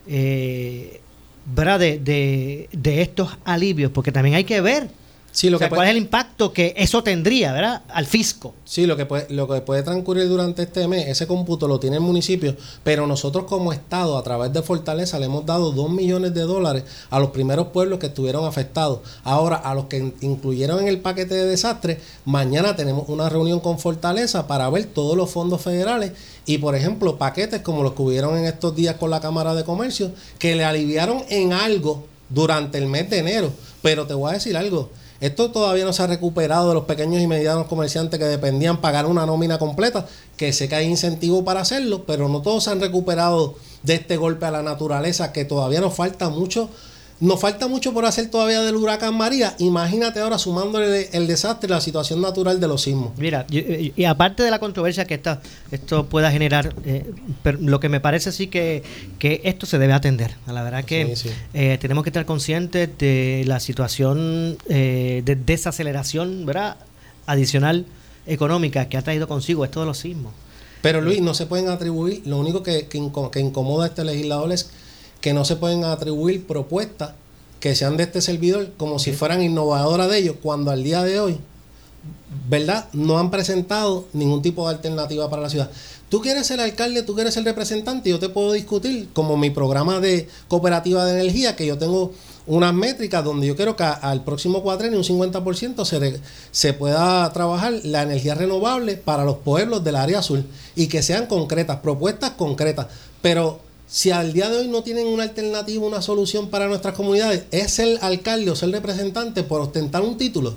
eh, ¿verdad? De, de, de estos alivios? Porque también hay que ver Sí, lo o sea, que cuál es el impacto que eso tendría, ¿verdad? Al fisco. Sí, lo que puede, lo que puede transcurrir durante este mes, ese cómputo lo tiene el municipio, pero nosotros como Estado, a través de Fortaleza, le hemos dado 2 millones de dólares a los primeros pueblos que estuvieron afectados. Ahora, a los que in- incluyeron en el paquete de desastre, mañana tenemos una reunión con Fortaleza para ver todos los fondos federales y, por ejemplo, paquetes como los que hubieron en estos días con la Cámara de Comercio, que le aliviaron en algo durante el mes de enero. Pero te voy a decir algo. Esto todavía no se ha recuperado de los pequeños y medianos comerciantes que dependían pagar una nómina completa, que sé que hay incentivo para hacerlo, pero no todos se han recuperado de este golpe a la naturaleza, que todavía nos falta mucho nos falta mucho por hacer todavía del huracán María. Imagínate ahora sumándole el desastre la situación natural de los sismos. Mira, y, y aparte de la controversia que esta, esto pueda generar, eh, pero lo que me parece sí que, que esto se debe atender. A la verdad que Sí, sí. eh, tenemos que estar conscientes de la situación eh, de desaceleración, ¿verdad? Adicional económica que ha traído consigo esto de los sismos. Pero Luis, no se pueden atribuir, lo único que, que incomoda a este legislador es que no se pueden atribuir propuestas que sean de este servidor como si fueran innovadoras de ellos, cuando al día de hoy, ¿verdad? No han presentado ningún tipo de alternativa para la ciudad. Tú quieres ser alcalde, tú quieres ser representante, yo te puedo discutir como mi programa de cooperativa de energía, que yo tengo unas métricas donde yo quiero que al próximo cuatrenio un 50% se, re- se pueda trabajar la energía renovable para los pueblos del área azul y que sean concretas, propuestas concretas. Pero si al día de hoy no tienen una alternativa, una solución para nuestras comunidades, es ser alcalde o ser representante por ostentar un título.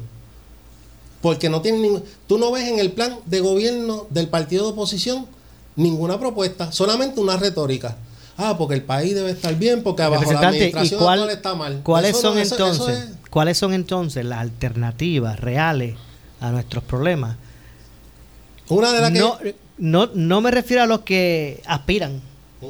Porque no tienen ningún. Tú no ves en el plan de gobierno del partido de oposición ninguna propuesta, solamente una retórica. Ah, porque el país debe estar bien, porque abajo la Representante, ¿y administración cuál- actual está mal. ¿Cuáles Eso son no- eso- eso entonces? es- ¿Cuáles son entonces las alternativas reales a nuestros problemas? Una de las que- no, no, no me refiero a los que aspiran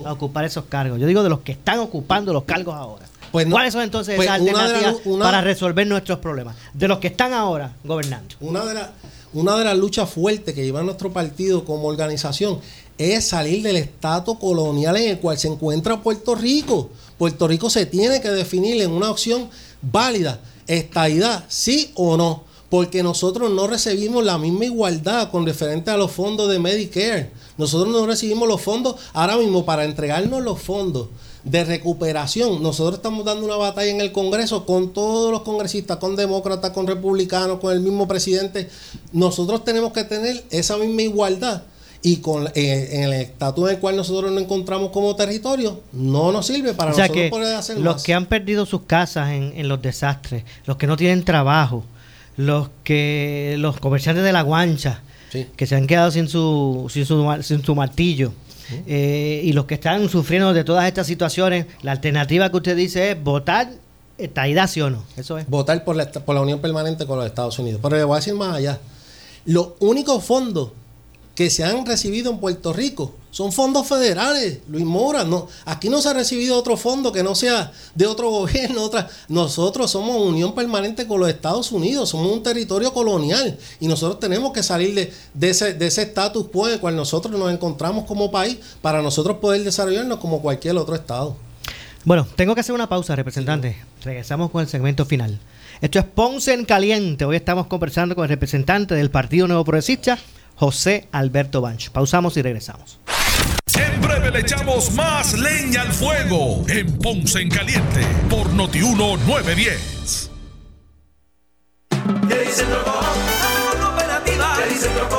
a ocupar esos cargos. Yo digo de los que están ocupando los cargos ahora. Pues no- ¿Cuáles son entonces pues esas alternativas una- para resolver nuestros problemas? De los que están ahora gobernando. Una de, las una de las luchas fuertes que lleva nuestro partido como organización es salir del estatus colonial en el cual se encuentra Puerto Rico. Puerto Rico se tiene que definir en una opción válida, estadidad, sí o no, porque nosotros no recibimos la misma igualdad con referente a los fondos de Medicare. Nosotros no recibimos los fondos ahora mismo para entregarnos los fondos de recuperación. Nosotros estamos dando una batalla en el Congreso con todos los congresistas, con demócratas, con republicanos, con el mismo presidente. Nosotros tenemos que tener esa misma igualdad. Y con eh, en el estatus en el cual nosotros nos encontramos como territorio, no nos sirve para o sea nosotros que poder hacer los más. que han perdido sus casas en, en los desastres, los que no tienen trabajo, los que los comerciantes de la guancha, que se han quedado sin su, sin su, sin su martillo, eh, y los que están sufriendo de todas estas situaciones, la alternativa que usted dice es votar estaidad, sí o no. Eso es. votar por la, por la unión permanente con los Estados Unidos. Pero le voy a decir más allá. Los únicos fondos que se han recibido en Puerto Rico son fondos federales, Luis Mora. Aquí no se ha recibido otro fondo que no sea de otro *laughs* gobierno. Otra. Nosotros somos unión permanente con los Estados Unidos, somos un territorio colonial y nosotros tenemos que salir de, ese de ese quo en el cual nosotros nos encontramos como país para nosotros poder desarrollarnos como cualquier otro estado. Bueno, tengo que hacer una pausa, representante. Regresamos con el segmento final. Esto es Ponce en Caliente. Hoy estamos conversando con el representante del Partido Nuevo Progresista, José Alberto Banch. Pausamos y regresamos. En breve le echamos más leña al fuego en Ponce en Caliente por Notiuno 910. ¿Qué dice el loco? La cooperativa. ¿Qué dice el loco?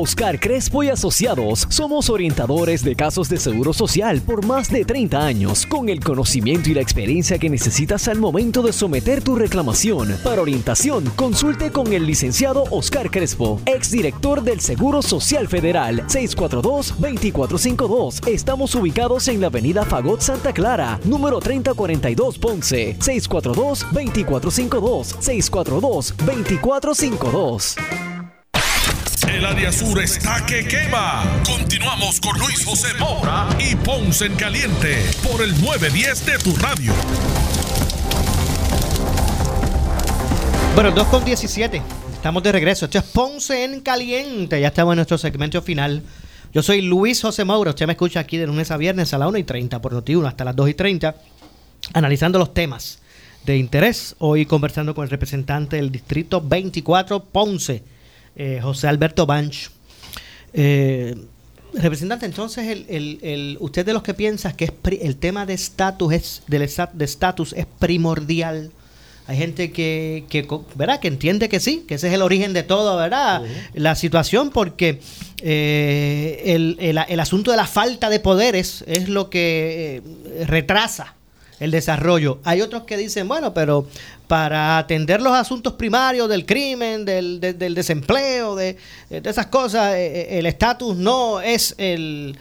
Oscar Crespo y Asociados somos orientadores de casos de seguro social por más de 30 años, con el conocimiento y la experiencia que necesitas al momento de someter tu reclamación. Para orientación, consulte con el licenciado Oscar Crespo, exdirector del Seguro Social Federal, 642-2452. Estamos ubicados en la avenida Fagot Santa Clara, número 3042 Ponce, 642-2452, 642-2452. El área sur está que quema. Continuamos con Luis José Moura y Ponce en Caliente por el 910 de tu radio. Bueno, 2 con 17. Estamos de regreso. Esto es Ponce en Caliente. Ya estamos en nuestro segmento final. Yo soy Luis José Maura. Usted me escucha aquí de lunes a viernes a las 1 y 30 por Noti1 hasta las 2 y 30, analizando los temas de interés. Hoy conversando con el representante del Distrito 24 Ponce, eh, José Alberto Banch. Eh, representante, entonces, el, el- el- usted de los que piensa que es pri- el tema de estatus es del esta- de estatus es primordial hay gente que, que, ¿verdad? que entiende que sí, que ese es el origen de todo, ¿verdad? La situación, porque eh, el, el- el asunto de la falta de poderes es lo que retrasa el desarrollo. Hay otros que dicen, bueno, pero para atender los asuntos primarios del crimen, del, de- del desempleo, de, de esas cosas, eh, eh, el estatus no es el,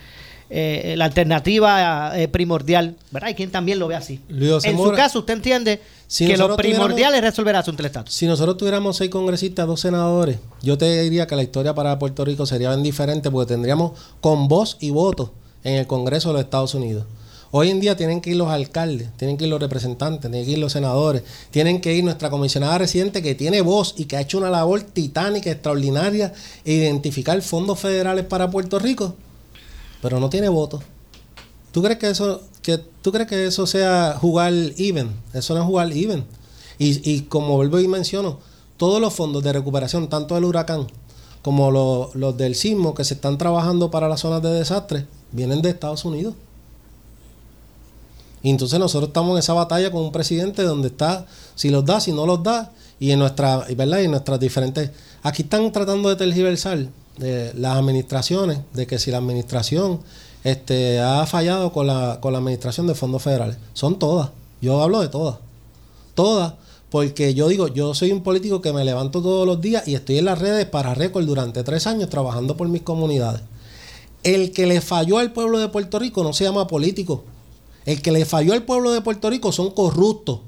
eh, la alternativa eh, primordial. ¿verdad? Hay quien también lo ve así. Luis en su caso, usted entiende si que lo primordial es resolver el asunto del estatus. Si nosotros tuviéramos seis congresistas, dos senadores, yo te diría que la historia para Puerto Rico sería bien diferente porque tendríamos con voz y voto en el Congreso de los Estados Unidos. Hoy en día tienen que ir los alcaldes, tienen que ir los representantes, tienen que ir los senadores, tienen que ir nuestra comisionada residente que tiene voz y que ha hecho una labor titánica, extraordinaria, e identificar fondos federales para Puerto Rico, pero no tiene voto. ¿Tú crees que eso, que, ¿tú crees que eso sea jugar even? Eso no es jugar even. Y, y como vuelvo y menciono, todos los fondos de recuperación, tanto del huracán como los, los del sismo que se están trabajando para las zonas de desastre, vienen de Estados Unidos. Y entonces nosotros estamos en esa batalla con un presidente donde está, si los da, si no los da, y en nuestra, ¿verdad? Y en nuestras diferentes. Aquí están tratando de tergiversar eh, las administraciones, de que si la administración este, ha fallado con la, con la administración de fondos federales. Son todas. Yo hablo de todas. Todas. Porque yo digo, yo soy un político que me levanto todos los días y estoy en las redes para récord durante tres años trabajando por mis comunidades. El que le falló al pueblo de Puerto Rico no se llama político. El que le falló al pueblo de Puerto Rico son corruptos.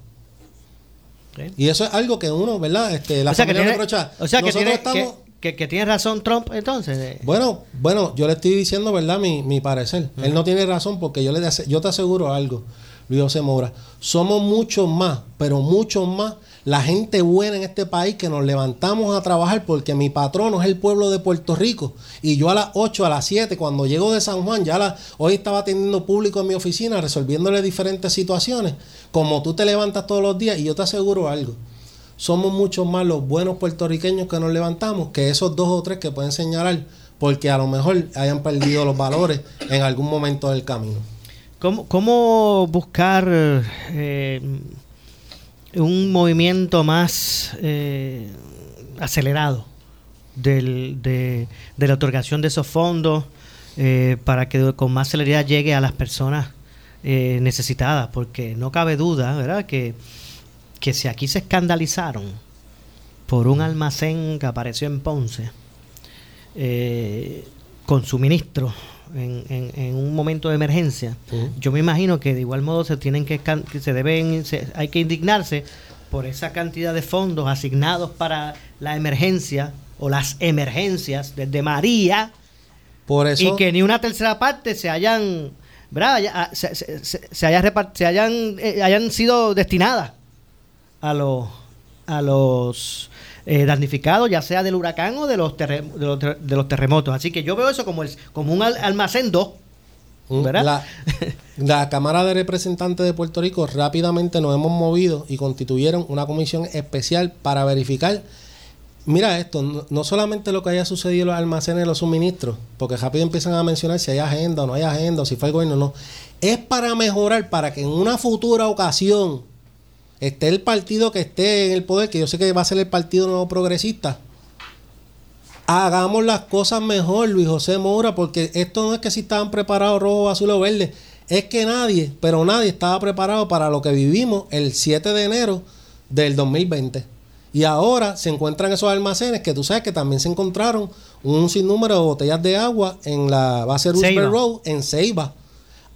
Y eso es algo que uno, ¿verdad? Este, la o sea que familia tiene, reprocha. o sea, que, tiene, estamos- que, que- que tiene razón Trump entonces. Bueno, bueno, yo le estoy diciendo, ¿verdad? Mi, mi parecer. Él no tiene razón porque yo le yo te aseguro algo, Luis José Mora. Somos muchos más, pero muchos más la gente buena en este país que nos levantamos a trabajar porque mi patrono es el pueblo de Puerto Rico. Y yo a las 8, a las 7, cuando llego de San Juan, ya hoy estaba atendiendo público en mi oficina, resolviéndole diferentes situaciones. Como tú te levantas todos los días, y yo te aseguro algo somos muchos más los buenos puertorriqueños que nos levantamos que esos dos o tres que pueden señalar porque a lo mejor hayan perdido los valores en algún momento del camino. ¿Cómo, cómo buscar eh, un movimiento más eh, acelerado del- de, la otorgación de esos fondos eh, para que con más celeridad llegue a las personas eh, necesitadas? Porque no cabe duda, ¿verdad?, que, que si aquí se escandalizaron por un almacén que apareció en Ponce, con suministro en, en- en un momento de emergencia, yo me imagino que de igual modo se tienen que, se deben, se- hay que indignarse por esa cantidad de fondos asignados para la emergencia o las emergencias desde María Por eso, y que ni una tercera parte se hayan ¿verdad? Ah, se, se- se- se haya repart- se hayan eh, hayan sido destinadas a los a los eh, damnificados ya sea del huracán o de los, de los, ter- de los terremotos así que yo veo eso como el, como un al- almacén 2 Mm, ¿verdad? La, *laughs* la Cámara de Representantes de Puerto Rico rápidamente nos hemos movido y constituyeron una comisión especial para verificar. Mira esto, no, no solamente lo que haya sucedido en los almacenes de los suministros, porque rápido empiezan a mencionar si hay agenda o no hay agenda, o si fue el gobierno o no. Es para mejorar, para que en una futura ocasión esté el partido que esté en el poder, que yo sé que va a ser el Partido Nuevo Progresista, hagamos las cosas mejor, Luis José Moura, porque esto no es que si estaban preparados rojo, azul o verde, es que nadie, pero nadie estaba preparado para lo que vivimos el 7 de enero del 2020. Y ahora se encuentran esos almacenes que tú sabes que también se encontraron un sinnúmero de botellas de agua en la base Roosevelt. Road en Ceiba.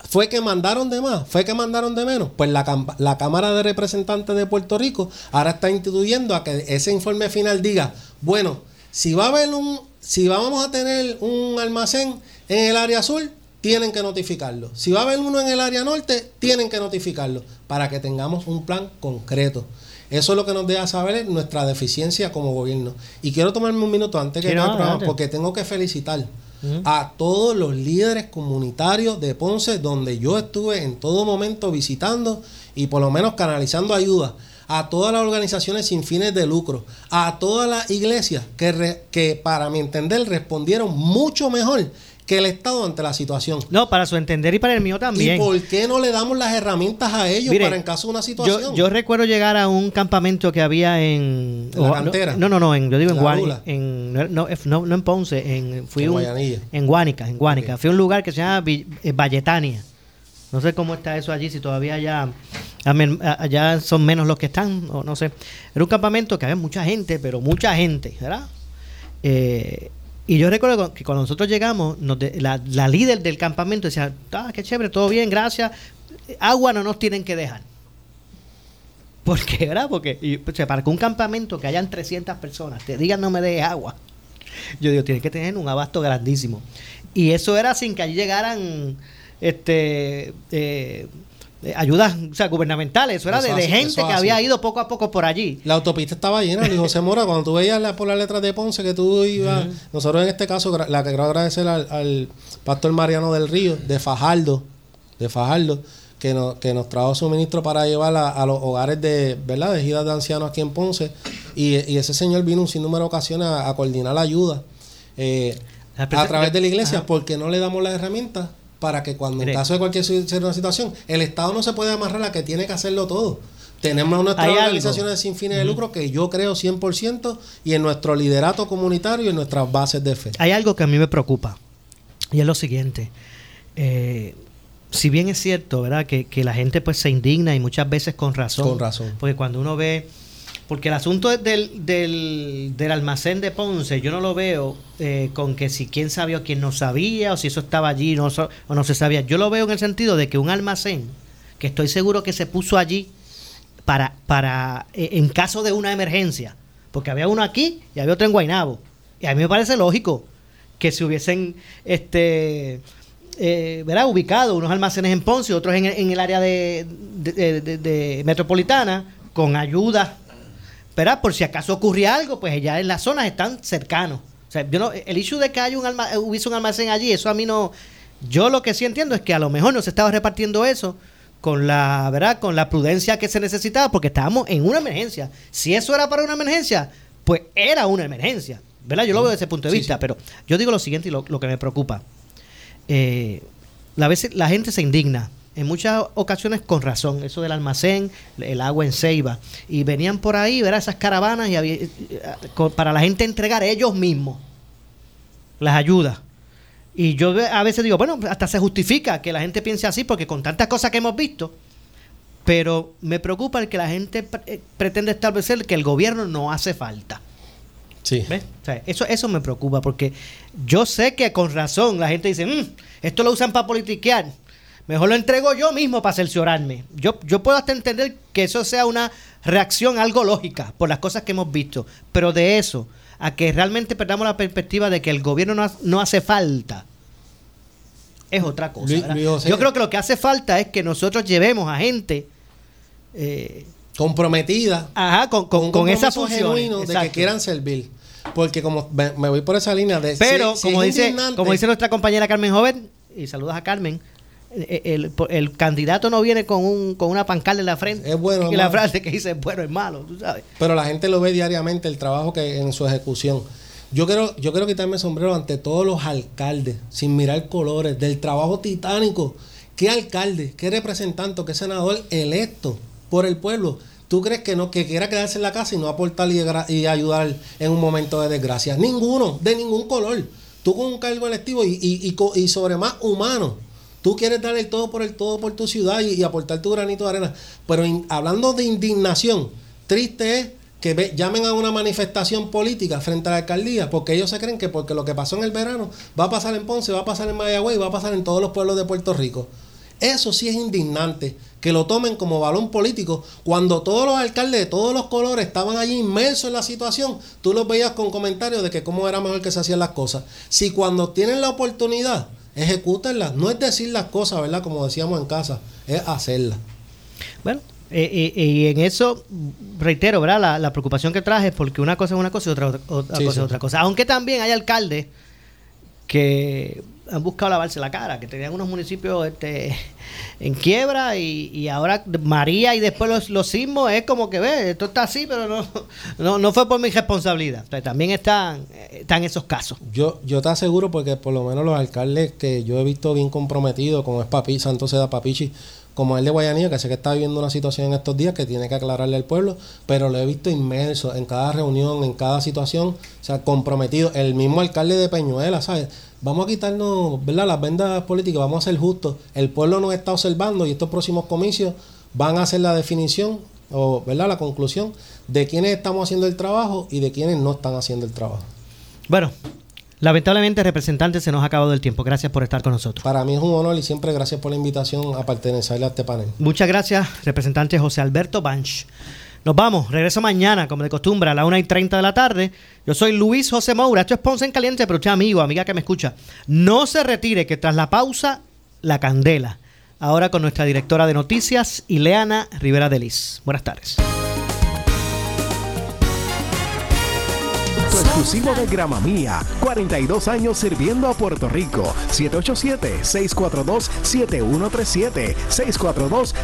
¿Fue que mandaron de más? ¿Fue que mandaron de menos? Pues la, la Cámara de Representantes de Puerto Rico ahora está instituyendo a que ese informe final diga, bueno, si va a haber un, si vamos a tener un almacén en el área sur, tienen que notificarlo. Si va a haber uno en el área norte, tienen que notificarlo para que tengamos un plan concreto. Eso es lo que nos deja saber nuestra deficiencia como gobierno. Y quiero tomarme un minuto antes que no, el programa, porque tengo que felicitar a todos los líderes comunitarios de Ponce, donde yo estuve en todo momento visitando y por lo menos canalizando ayuda. A todas las organizaciones sin fines de lucro, a todas las iglesias que, que para mi entender respondieron mucho mejor que el Estado ante la situación. No, para su entender y para el mío también. ¿Y por qué no le damos las herramientas a ellos para en caso de una situación? Yo, yo recuerdo llegar a un campamento que había en... ¿En la cantera? No, no, no, en, yo digo en ¿La Guánica. En, no, no, no, en Ponce, en, fui En un- en Guánica, en Guánica. Fui a un lugar que se llama eh, Valletania. No sé cómo está eso allí, si todavía ya, allá son menos los que están, o no sé. Era un campamento que había mucha gente, pero mucha gente, ¿verdad? Eh, y yo recuerdo que cuando nosotros llegamos, la, líder del campamento decía, ah, qué chévere, todo bien, gracias. Agua no nos tienen que dejar. ¿Por qué, verdad? Porque o sea, para que un campamento que hayan 300 personas te digan no me dejes agua, yo digo, tienes que tener un abasto grandísimo. Y eso era sin que allí llegaran este eh, ayudas o sea, gubernamentales, eso era Eso de, gente que había ido poco a poco por allí. La autopista estaba llena, Luis José Mora. *laughs* Cuando tú veías la, por las letras de Ponce que tú ibas, nosotros en este caso, la que quiero agradecer al, al pastor Mariano del Río, de Fajardo, de Fajardo, que nos, que nos trajo suministro para llevar a, a los hogares de, ¿verdad? De ejidas de ancianos aquí en Ponce. Y, y ese señor vino un sinnúmero de ocasiones a, a coordinar la ayuda eh, a través de la iglesia, Ajá. porque no le damos las herramientas para que cuando en caso de cualquier situación, el Estado no se puede amarrar a que tiene que hacerlo todo. Tenemos nuestras organizaciones sin fines de lucro que yo creo 100% y en nuestro liderato comunitario y en nuestras bases de fe. Hay algo que a mí me preocupa y es lo siguiente. Eh, si bien es cierto, ¿verdad? Que, que la gente pues se indigna y muchas veces con razón. Con razón. Porque cuando uno ve... Porque el asunto del, del, del almacén de Ponce, yo no lo veo eh, con que si quién sabía o quién no sabía, o si eso estaba allí no, o no se sabía. Yo lo veo en el sentido de que un almacén, que estoy seguro que se puso allí para, para eh, en caso de una emergencia, porque había uno aquí y había otro en Guainabo. Y a mí me parece lógico que se hubiesen este eh, ubicado unos almacenes en Ponce otros en, en el área de, de- de- de metropolitana con ayuda, ¿verdad? Por si acaso ocurría algo, pues ya en las zonas están cercanos. O sea, yo no, el issue de que haya un alma, hubiese un almacén allí, eso a mí no. Yo lo que sí entiendo es que a lo mejor no se estaba repartiendo eso con la, ¿verdad? Con la prudencia que se necesitaba, porque estábamos en una emergencia. Si eso era para una emergencia, pues era una emergencia. ¿Verdad? Yo lo veo desde ese punto de Sí, vista, sí. pero yo digo lo siguiente y lo, lo que me preocupa. Eh, la, veces, la gente se indigna, en muchas ocasiones con razón, eso del almacén, el agua en Ceiba, y venían por ahí, ¿verdad? Esas caravanas y había- eh, para la gente entregar ellos mismos las ayudas. Y yo a veces digo, bueno, hasta se justifica que la gente piense así, porque con tantas cosas que hemos visto, pero me preocupa el que la gente pre- eh, pretende establecer que el gobierno no hace falta. Sí. ¿Ves? O sea, eso, eso me preocupa porque yo sé que con razón la gente dice, "Mm, esto lo usan para politiquear. Mejor lo entrego yo mismo para cerciorarme. Yo, yo puedo hasta entender que eso sea una reacción algo lógica por las cosas que hemos visto. Pero de eso, a que realmente perdamos la perspectiva de que el gobierno no, ha- no hace falta, es otra cosa. Luis- ¿verdad? Luis José. Yo creo que lo que hace falta es que nosotros llevemos a gente eh, Comprometida. ajá, con, con, un con esa función. de que quieran servir. Porque como me, me voy por esa línea de... Pero, si- como, dice, como dice nuestra compañera Carmen Joven, y saludos a Carmen, el, el candidato no viene con, un, con una pancarta en la frente. Es bueno, *laughs* Y la frase que dice es bueno, es malo, tú sabes. Pero la gente lo ve diariamente, el trabajo que en su ejecución. Yo quiero, yo quiero quitarme el sombrero ante todos los alcaldes, sin mirar colores, del trabajo titánico. ¿Qué alcalde, qué representante, qué senador electo por el pueblo? ¿Tú crees que no, que quiera quedarse en la casa y no aportar y, ayudar en un momento de desgracia? Ninguno, de ningún color. Tú con un cargo electivo y, y, y sobre más humano. Tú quieres dar el todo por el todo por tu ciudad y, aportar tu granito de arena. Pero hablando de indignación, triste es que llamen a una manifestación política frente a la alcaldía, porque ellos se creen que porque lo que pasó en el verano va a pasar en Ponce, va a pasar en Mayagüez, va a pasar en todos los pueblos de Puerto Rico. Eso sí es indignante, que lo tomen como balón político. Cuando todos los alcaldes de todos los colores estaban allí inmersos en la situación, tú los veías con comentarios de que cómo era mejor que se hacían las cosas. Si cuando tienen la oportunidad, ejecútenlas. No es decir las cosas, ¿verdad? Como decíamos en casa, es hacerlas. Bueno, eh, eh, y en eso, reitero, ¿verdad? La, la preocupación que traje es porque una cosa es una cosa y otra, otra, otra Sí, cosa sí. es otra cosa. Aunque también hay alcaldes que han buscado lavarse la cara, que tenían unos municipios este, en quiebra y, y ahora María y después los, los sismos es como que ve, esto está así, pero no, no, no fue por mi responsabilidad. También están, están esos casos. Yo, yo te aseguro porque por lo menos los alcaldes que yo he visto bien comprometidos, como es Papi, Santos Seda Papichi, como el de Guayanilla, que sé que está viviendo una situación en estos días que tiene que aclararle al pueblo, pero lo he visto inmerso en cada reunión, en cada situación, o sea, comprometido. El mismo alcalde de Peñuela, ¿sabes? Vamos a quitarnos, ¿verdad? Las vendas políticas, vamos a ser justos. El pueblo nos está observando y estos próximos comicios van a hacer la definición, o, ¿verdad? La conclusión de quiénes estamos haciendo el trabajo y de quiénes no están haciendo el trabajo. Bueno, lamentablemente, representante, se nos ha acabado el tiempo. Gracias por estar con nosotros. Para mí es un honor y siempre gracias por la invitación a pertenecer a este panel. Muchas gracias, representante José Alberto Banch. Nos vamos, regreso mañana, como de costumbre, a las 1 y 30 de la tarde. Yo soy Luis José Moura, esto es Ponce en Caliente, pero usted, amigo, amiga que me escucha, no se retire, que tras la pausa, la candela. Ahora con nuestra directora de noticias, Ileana Rivera Delis. Buenas tardes. Exclusivo de Grama Mía. 42 años sirviendo a Puerto Rico. 787-642-7137. 642